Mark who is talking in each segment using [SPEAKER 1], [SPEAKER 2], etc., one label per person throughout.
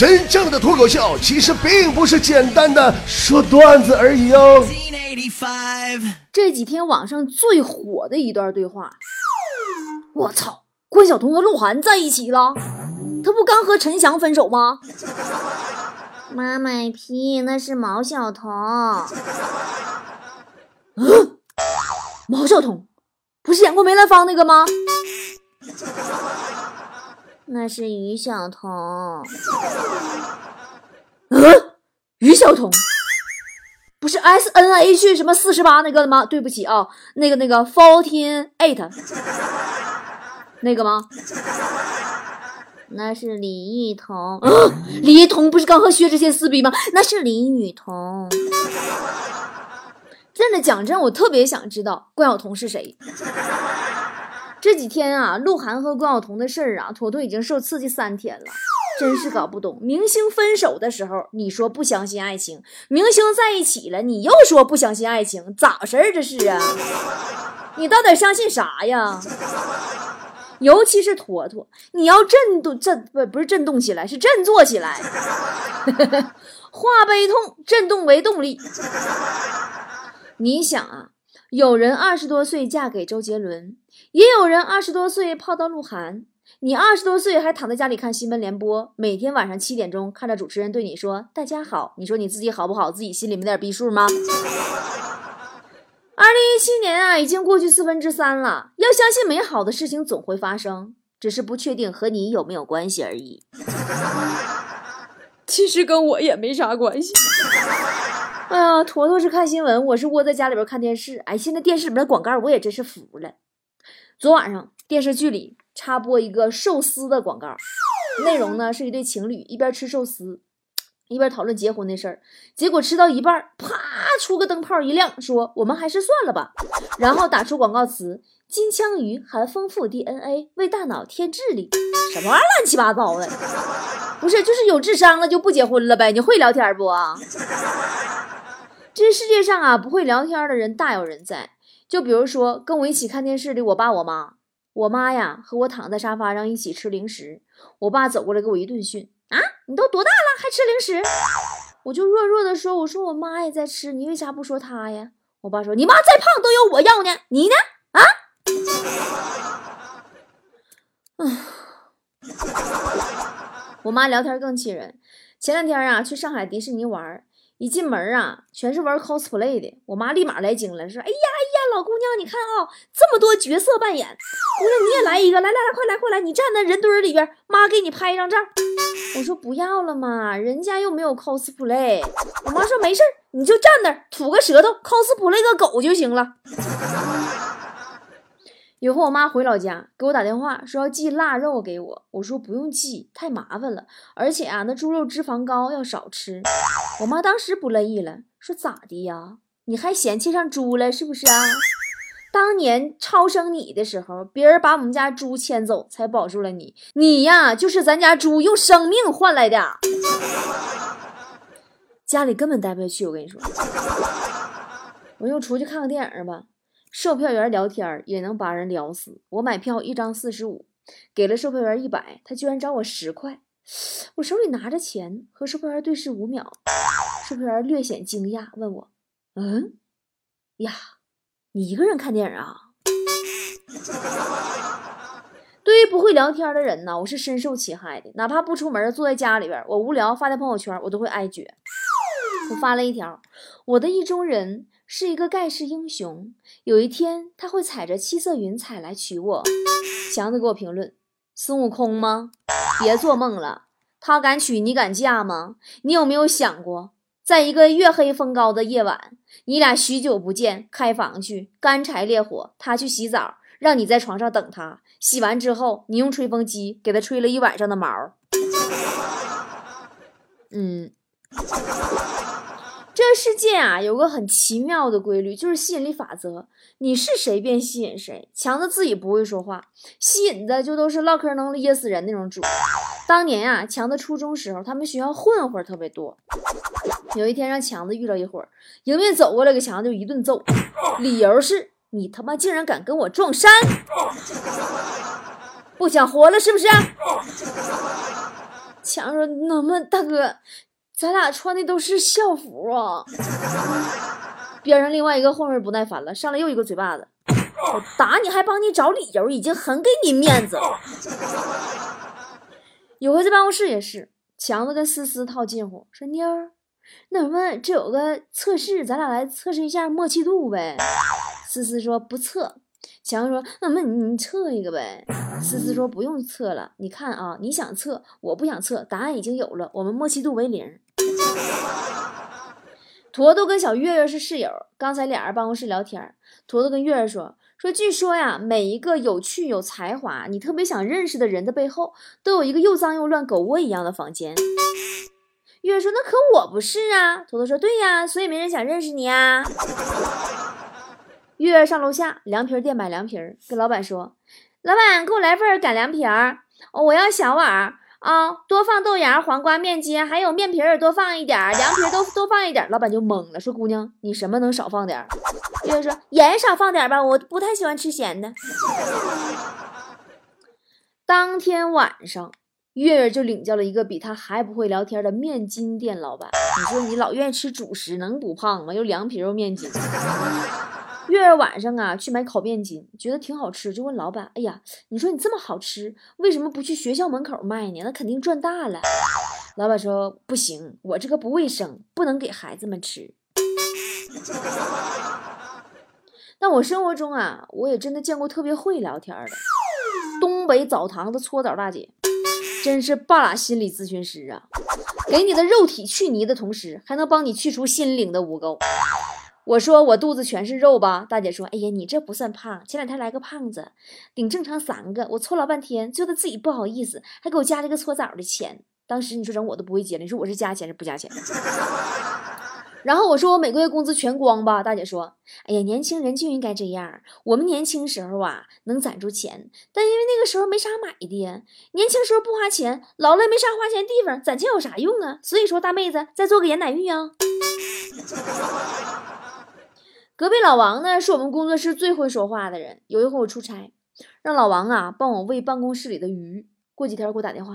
[SPEAKER 1] 真正的脱口秀其实并不是简单的说段子而已哦。
[SPEAKER 2] 这几天网上最火的一段对话，我操，关晓彤和鹿晗在一起了，他不刚和陈翔分手吗？妈卖批，那是毛晓彤。嗯，毛晓彤不是演过梅兰芳那个吗？那是于晓彤。嗯，于晓彤不是 S N H 什么四十八那个吗？对不起啊，那个那个 fourteen eight 那个吗？那是李雨桐。李艺彤不是刚和薛之谦撕逼吗？那是李雨桐。真的讲真，我特别想知道关晓彤是谁。这几天啊，鹿晗和关晓彤的事儿啊，坨坨已经受刺激三天了，真是搞不懂。明星分手的时候，你说不相信爱情；明星在一起了，你又说不相信爱情，咋事儿？这是啊？你到底相信啥呀？尤其是坨坨，你要振动振不不是振动起来，是振作起来，化悲痛振动为动力。你想啊，有人二十多岁嫁给周杰伦。也有人二十多岁泡到鹿晗，你二十多岁还躺在家里看新闻联播，每天晚上七点钟看着主持人对你说“大家好”，你说你自己好不好？自己心里没点逼数吗？二零一七年啊，已经过去四分之三了，要相信美好的事情总会发生，只是不确定和你有没有关系而已。其实跟我也没啥关系。哎呀，坨坨是看新闻，我是窝在家里边看电视。哎，现在电视里边的广告我也真是服了。昨晚上电视剧里插播一个寿司的广告，内容呢是一对情侣一边吃寿司，一边讨论结婚的事儿。结果吃到一半，啪出个灯泡一亮，说我们还是算了吧。然后打出广告词：金枪鱼含丰富 DNA，为大脑添智力。什么玩意儿乱七八糟的？不是，就是有智商了就不结婚了呗？你会聊天不？这世界上啊，不会聊天的人大有人在。就比如说，跟我一起看电视的我爸我妈，我妈呀和我躺在沙发上一起吃零食，我爸走过来给我一顿训啊，你都多大了还吃零食？我就弱弱的说，我说我妈也在吃，你为啥不说她呀？我爸说，你妈再胖都有我要呢，你呢？啊？我妈聊天更气人，前两天啊去上海迪士尼玩。一进门啊，全是玩 cosplay 的。我妈立马来精了，说：“哎呀哎呀，老姑娘，你看啊，这么多角色扮演，姑娘你也来一个，来来来，快来快来，你站在人堆里边，妈给你拍一张照。”我说：“不要了嘛，人家又没有 cosplay。”我妈说：“没事你就站那吐个舌头，cosplay 个狗就行了。”以后我妈回老家给我打电话说要寄腊肉给我，我说不用寄，太麻烦了，而且啊那猪肉脂肪高，要少吃。我妈当时不乐意了，说咋的呀？你还嫌弃上猪了是不是啊？当年超生你的时候，别人把我们家猪牵走才保住了你，你呀就是咱家猪用生命换来的。家里根本待不下去，我跟你说，我又出去看个电影吧。售票员聊天也能把人聊死。我买票一张四十五，给了售票员一百，他居然找我十块。我手里拿着钱，和售票员对视五秒，售票员略显惊讶，问我：“嗯，呀，你一个人看电影啊？” 对于不会聊天的人呢，我是深受其害的。哪怕不出门，坐在家里边，我无聊发在朋友圈，我都会挨撅。我发了一条：“我的意中人。”是一个盖世英雄，有一天他会踩着七色云彩来娶我。强子给我评论：孙悟空吗？别做梦了，他敢娶你敢嫁吗？你有没有想过，在一个月黑风高的夜晚，你俩许久不见，开房去，干柴烈火，他去洗澡，让你在床上等他，洗完之后，你用吹风机给他吹了一晚上的毛。嗯。这个世界啊，有个很奇妙的规律，就是吸引力法则。你是谁便吸引谁。强子自己不会说话，吸引的就都是唠嗑能噎死人那种主。当年啊，强子初中时候，他们学校混混特别多。有一天让强子遇到一伙，迎面走过来给强子就一顿揍，理由是你他妈竟然敢跟我撞衫，不想活了是不是？强子说：“那么大哥，咱俩穿的都是校服啊。”边上另外一个混混不耐烦了，上来又一个嘴巴子。我打你还帮你找理由，已经很给你面子了。有回在办公室也是，强子跟思思套近乎，说妞儿，那什么，这有个测试，咱俩来测试一下默契度呗。思思说不测，强子说那么你测一个呗。思思说不用测了，你看啊，你想测，我不想测，答案已经有了，我们默契度为零。坨坨跟小月月是室友，刚才俩人办公室聊天，坨坨跟月月说。说，据说呀，每一个有趣、有才华、你特别想认识的人的背后，都有一个又脏又乱、狗窝一样的房间。月月说：“那可我不是啊。”坨坨说：“对呀，所以没人想认识你啊。”月月上楼下凉皮店买凉皮，跟老板说：“老板，给我来份擀凉皮儿，我要小碗。”啊，多放豆芽、黄瓜、面筋，还有面皮儿，多放一点，凉皮都多放一点。老板就懵了，说：“姑娘，你什么能少放点儿？”月月说：“盐少放点吧，我不太喜欢吃咸的。”当天晚上，月月就领教了一个比他还不会聊天的面筋店老板。你说你老愿意吃主食，能不胖吗？又凉皮又面筋。月月晚上啊，去买烤面筋，觉得挺好吃，就问老板：“哎呀，你说你这么好吃，为什么不去学校门口卖呢？那肯定赚大了。”老板说：“不行，我这个不卫生，不能给孩子们吃。”但我生活中啊，我也真的见过特别会聊天的东北澡堂的搓澡大姐，真是半拉心理咨询师啊！给你的肉体去泥的同时，还能帮你去除心灵的污垢。我说我肚子全是肉吧，大姐说：“哎呀，你这不算胖，前两天来个胖子，顶正常三个，我搓老半天，最后他自己不好意思，还给我加了一个搓澡的钱。当时你说整我都不会接了，你说我是加钱是不加钱？然后我说我每个月工资全光吧，大姐说：哎呀，年轻人就应该这样，我们年轻时候啊能攒住钱，但因为那个时候没啥买的呀，年轻时候不花钱，老了没啥花钱地方，攒钱有啥用啊？所以说大妹子再做个盐奶浴啊。”隔壁老王呢，是我们工作室最会说话的人。有一回我出差，让老王啊帮我喂办公室里的鱼。过几天给我打电话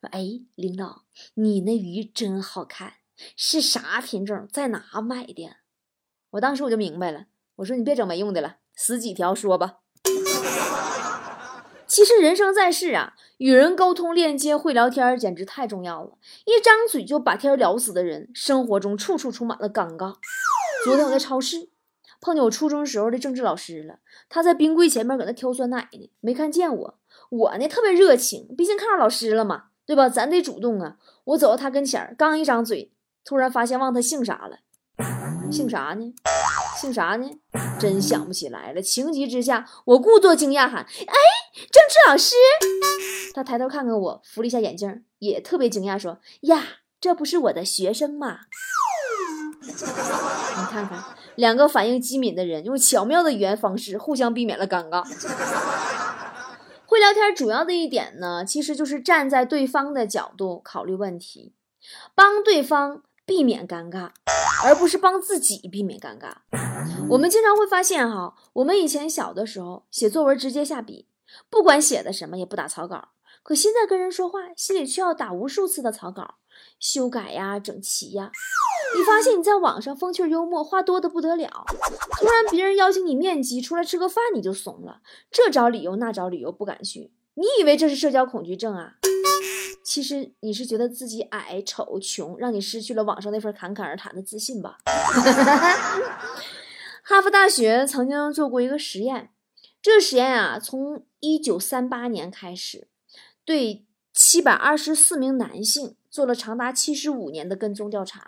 [SPEAKER 2] 说：“哎，领导，你那鱼真好看，是啥品种，在哪买的？”我当时我就明白了，我说：“你别整没用的了，死几条说吧。”其实人生在世啊，与人沟通、链接、会聊天，简直太重要了。一张嘴就把天聊死的人，生活中处处充满了尴尬。昨天我在超市。碰见我初中时候的政治老师了，他在冰柜前面搁那挑酸奶呢，没看见我。我呢特别热情，毕竟看上老师了嘛，对吧？咱得主动啊。我走到他跟前刚一张嘴，突然发现忘他姓啥了。姓啥呢？姓啥呢？真想不起来了。情急之下，我故作惊讶喊：“哎，政治老师！”他抬头看看我，扶了一下眼镜，也特别惊讶说：“呀，这不是我的学生吗？”你看看。两个反应机敏的人用巧妙的语言方式互相避免了尴尬。会聊天主要的一点呢，其实就是站在对方的角度考虑问题，帮对方避免尴尬，而不是帮自己避免尴尬。我们经常会发现哈，我们以前小的时候写作文直接下笔，不管写的什么也不打草稿，可现在跟人说话心里却要打无数次的草稿，修改呀，整齐呀。你发现你在网上风趣幽默，话多的不得了。突然别人邀请你面基，出来吃个饭，你就怂了，这找理由那找理由不敢去。你以为这是社交恐惧症啊？其实你是觉得自己矮、丑、穷，让你失去了网上那份侃侃而谈的自信吧？哈佛大学曾经做过一个实验，这个实验啊，从一九三八年开始，对七百二十四名男性做了长达七十五年的跟踪调查。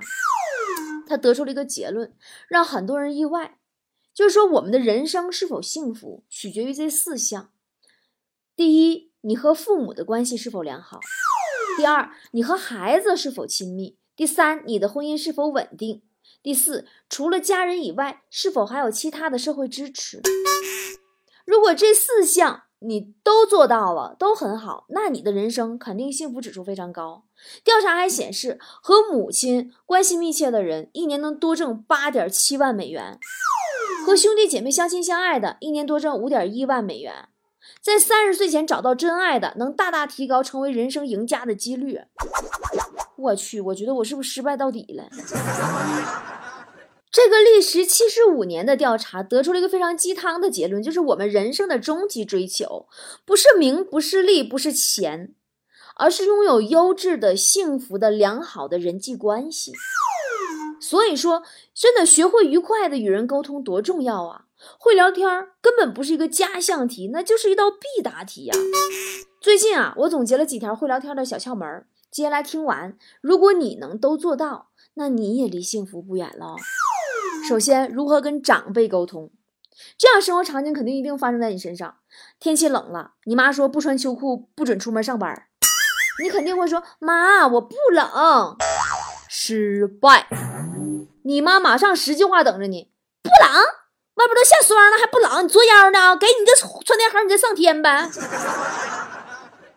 [SPEAKER 2] 他得出了一个结论，让很多人意外，就是说我们的人生是否幸福，取决于这四项：第一，你和父母的关系是否良好；第二，你和孩子是否亲密；第三，你的婚姻是否稳定；第四，除了家人以外，是否还有其他的社会支持。如果这四项，你都做到了，都很好，那你的人生肯定幸福指数非常高。调查还显示，和母亲关系密切的人，一年能多挣八点七万美元；和兄弟姐妹相亲相爱的，一年多挣五点一万美元；在三十岁前找到真爱的，能大大提高成为人生赢家的几率。我去，我觉得我是不是失败到底了？这个历时七十五年的调查得出了一个非常鸡汤的结论，就是我们人生的终极追求不是名，不是利，不是钱，而是拥有优质的、幸福的、良好的人际关系。所以说，真的学会愉快的与人沟通多重要啊！会聊天根本不是一个加项题，那就是一道必答题呀。最近啊，我总结了几条会聊天的小窍门，接下来听完，如果你能都做到，那你也离幸福不远了。首先，如何跟长辈沟通？这样生活场景肯定一定发生在你身上。天气冷了，你妈说不穿秋裤不准出门上班，你肯定会说：“妈，我不冷。”失败。你妈马上十句话等着你，不冷，外边都下霜了还不冷？你作妖呢？给你个穿天盒，你再上天呗。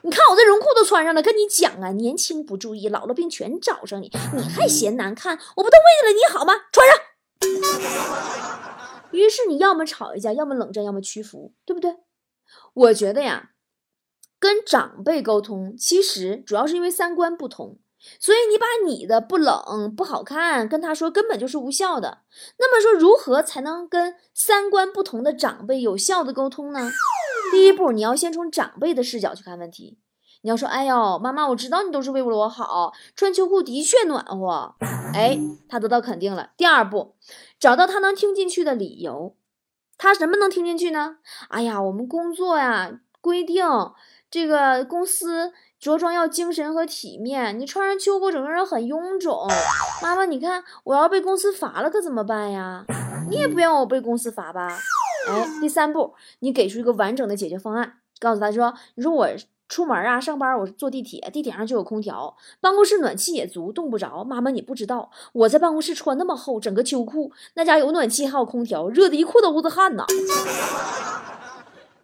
[SPEAKER 2] 你看我这绒裤都穿上了，跟你讲啊，年轻不注意，老了病全找上你，你还嫌难看？我不都为了你好吗？穿上。于是你要么吵一架，要么冷战，要么屈服，对不对？我觉得呀，跟长辈沟通其实主要是因为三观不同，所以你把你的不冷不好看跟他说，根本就是无效的。那么说，如何才能跟三观不同的长辈有效的沟通呢？第一步，你要先从长辈的视角去看问题。你要说，哎呦，妈妈，我知道你都是为了我好，穿秋裤的确暖和。哎，他得到肯定了。第二步，找到他能听进去的理由。他什么能听进去呢？哎呀，我们工作呀，规定这个公司着装要精神和体面，你穿上秋裤，整个人很臃肿。妈妈，你看我要被公司罚了，可怎么办呀？你也不愿我被公司罚吧？哎，第三步，你给出一个完整的解决方案，告诉他说，你说我。出门啊，上班我坐地铁，地铁上就有空调，办公室暖气也足，冻不着。妈妈，你不知道，我在办公室穿那么厚，整个秋裤，那家有暖气还有空调，热的一裤兜子汗呐。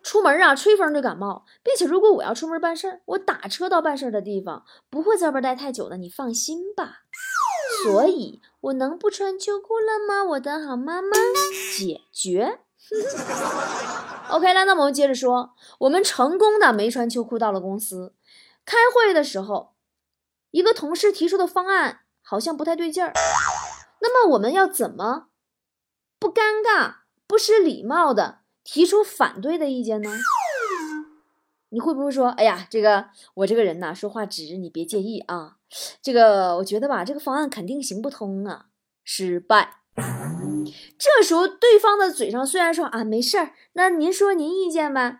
[SPEAKER 2] 出门啊，吹风就感冒，并且如果我要出门办事，我打车到办事的地方，不会在外边待太久的，你放心吧。所以，我能不穿秋裤了吗，我的好妈妈？解决。OK 了，那我们接着说，我们成功的没穿秋裤到了公司，开会的时候，一个同事提出的方案好像不太对劲儿，那么我们要怎么不尴尬、不失礼貌的提出反对的意见呢？你会不会说，哎呀，这个我这个人呐，说话直，你别介意啊，这个我觉得吧，这个方案肯定行不通啊，失败。这时候，对方的嘴上虽然说啊没事儿，那您说您意见呗，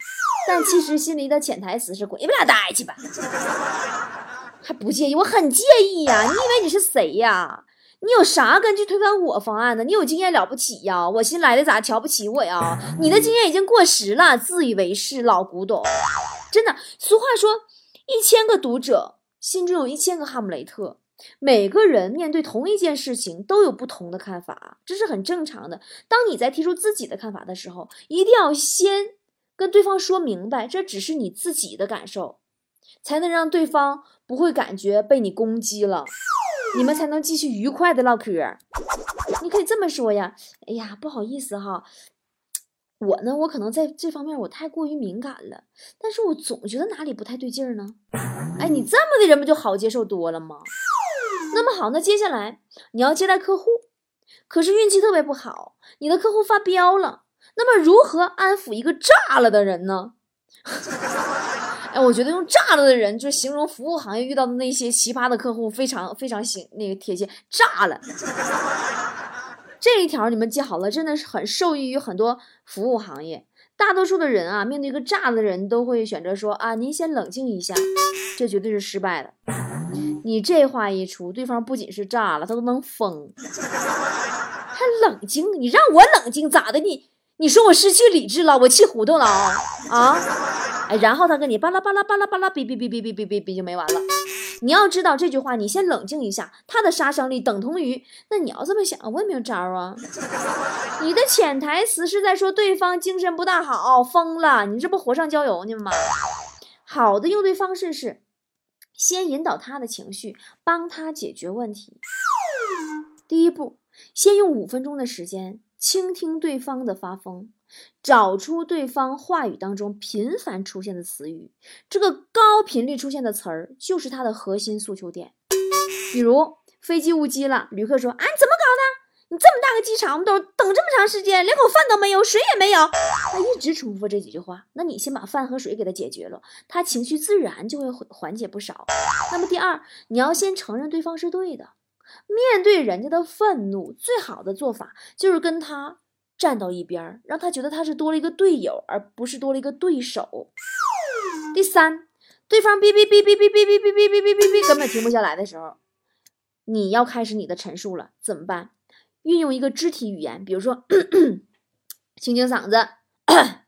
[SPEAKER 2] 但其实心里的潜台词是滚你们俩待去吧，还不介意？我很介意呀！你以为你是谁呀？你有啥根据推翻我方案呢？你有经验了不起呀？我新来的咋瞧不起我呀？你的经验已经过时了，自以为是，老古董。真的，俗话说，一千个读者心中有一千个哈姆雷特。每个人面对同一件事情都有不同的看法，这是很正常的。当你在提出自己的看法的时候，一定要先跟对方说明白，这只是你自己的感受，才能让对方不会感觉被你攻击了，你们才能继续愉快的唠嗑。你可以这么说呀，哎呀，不好意思哈，我呢，我可能在这方面我太过于敏感了，但是我总觉得哪里不太对劲儿呢。哎，你这么的人不就好接受多了吗？那么好，那接下来你要接待客户，可是运气特别不好，你的客户发飙了。那么如何安抚一个炸了的人呢？哎，我觉得用炸了的人就形容服务行业遇到的那些奇葩的客户，非常非常行那个贴切。炸了，这一条你们记好了，真的是很受益于很多服务行业。大多数的人啊，面对一个炸的人，都会选择说啊，您先冷静一下，这绝对是失败的。你这话一出，对方不仅是炸了，他都能疯。还冷静？你让我冷静咋的？你你说我失去理智了，我气糊涂了啊啊！哎，然后他跟你巴拉巴拉巴拉巴拉哔哔哔哔哔哔哔哔就没完了。你要知道这句话，你先冷静一下，他的杀伤力等同于……那你要这么想，我也没有招啊。你的潜台词是在说对方精神不大好，疯了。你这不火上浇油呢吗？好的应对方式是。先引导他的情绪，帮他解决问题。第一步，先用五分钟的时间倾听对方的发疯，找出对方话语当中频繁出现的词语，这个高频率出现的词儿就是他的核心诉求点。比如飞机误机了，旅客说：“啊，你怎？你这么大个机场，我们都等这么长时间，连口饭都没有，水也没有。”他一直重复这几句话。那你先把饭和水给他解决了，他情绪自然就会缓缓解不少。那么第二，你要先承认对方是对的。面对人家的愤怒，最好的做法就是跟他。站到一边，让他觉得他是多了一个队友，而不是多了一个对手。第三，对方哔哔哔哔哔哔哔哔哔哔哔哔根本停不下来的时候，你要开始你的陈述了，怎么办？运用一个肢体语言，比如说清清嗓子，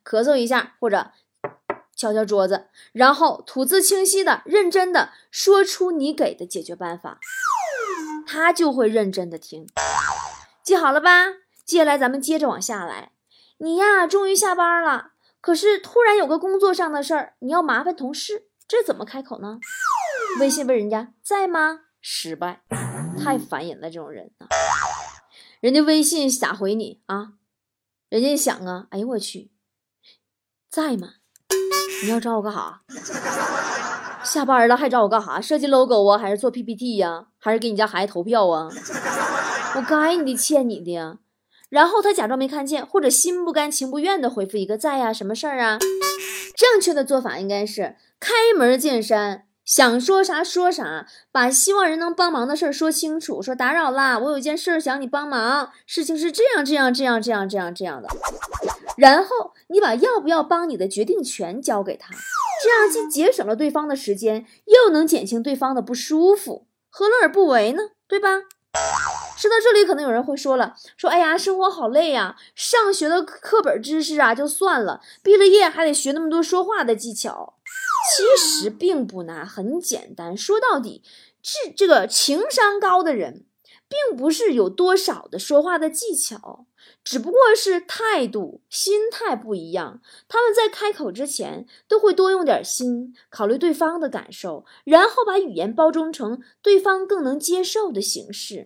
[SPEAKER 2] 咳嗽一下，或者敲敲桌子，然后吐字清晰的、认真的说出你给的解决办法，他就会认真的听。记好了吧？接下来咱们接着往下来，你呀终于下班了，可是突然有个工作上的事儿，你要麻烦同事，这怎么开口呢？微信问人家在吗？失败，太烦人了，这种人啊，人家微信咋回你啊？人家想啊，哎呦我去，在吗？你要找我干啥？下班了还找我干啥？设计 logo 啊，还是做 PPT 呀？还是给你家孩子投票啊？我该你的，欠你的呀。然后他假装没看见，或者心不甘情不愿的回复一个在呀，什么事儿啊？正确的做法应该是开门见山，想说啥说啥，把希望人能帮忙的事儿说清楚。说打扰啦，我有件事想你帮忙，事情是这样这样这样这样这样这样的。然后你把要不要帮你的决定权交给他，这样既节省了对方的时间，又能减轻对方的不舒服，何乐而不为呢？对吧？说到这里，可能有人会说了：“说哎呀，生活好累呀，上学的课本知识啊就算了，毕了业还得学那么多说话的技巧。其实并不难，很简单。说到底，这这个情商高的人。”并不是有多少的说话的技巧，只不过是态度、心态不一样。他们在开口之前都会多用点心，考虑对方的感受，然后把语言包装成对方更能接受的形式，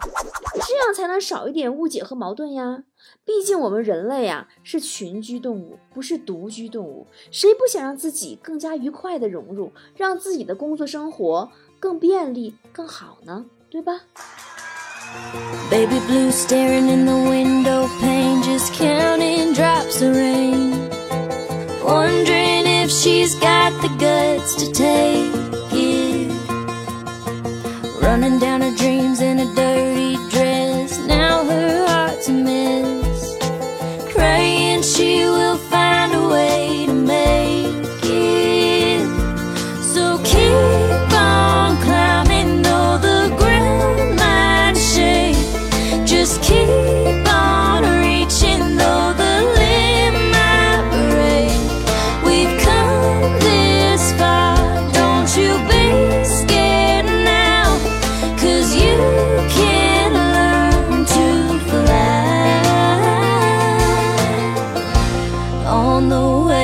[SPEAKER 2] 这样才能少一点误解和矛盾呀。毕竟我们人类啊是群居动物，不是独居动物，谁不想让自己更加愉快的融入，让自己的工作生活更便利、更好呢？对吧
[SPEAKER 3] ？Baby blue staring in the window pane, just counting drops of rain. Wondering if she's got the guts to take it. Running down on the way